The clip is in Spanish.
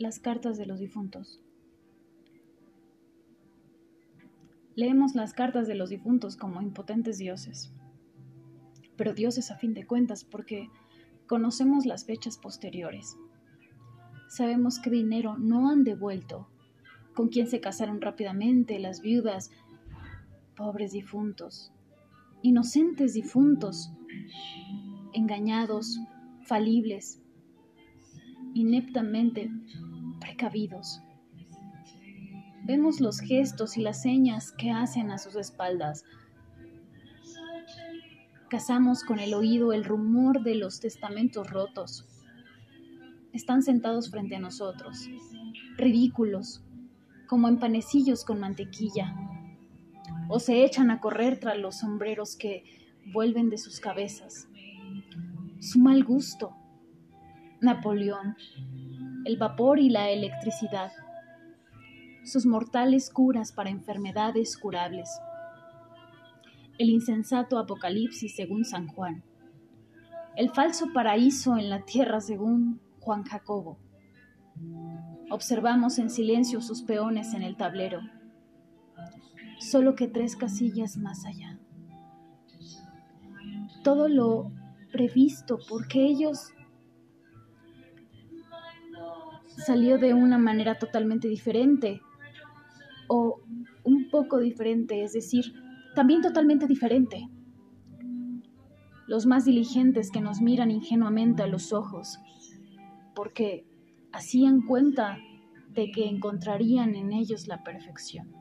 las cartas de los difuntos. Leemos las cartas de los difuntos como impotentes dioses, pero dioses a fin de cuentas porque conocemos las fechas posteriores. Sabemos qué dinero no han devuelto, con quién se casaron rápidamente las viudas, pobres difuntos, inocentes difuntos, engañados, falibles, ineptamente precavidos. Vemos los gestos y las señas que hacen a sus espaldas. Cazamos con el oído el rumor de los testamentos rotos. Están sentados frente a nosotros, ridículos, como empanecillos con mantequilla, o se echan a correr tras los sombreros que vuelven de sus cabezas. Su mal gusto, Napoleón, el vapor y la electricidad, sus mortales curas para enfermedades curables, el insensato apocalipsis según San Juan, el falso paraíso en la tierra según Juan Jacobo. Observamos en silencio sus peones en el tablero, solo que tres casillas más allá. Todo lo previsto porque ellos salió de una manera totalmente diferente o un poco diferente, es decir, también totalmente diferente. Los más diligentes que nos miran ingenuamente a los ojos, porque hacían cuenta de que encontrarían en ellos la perfección.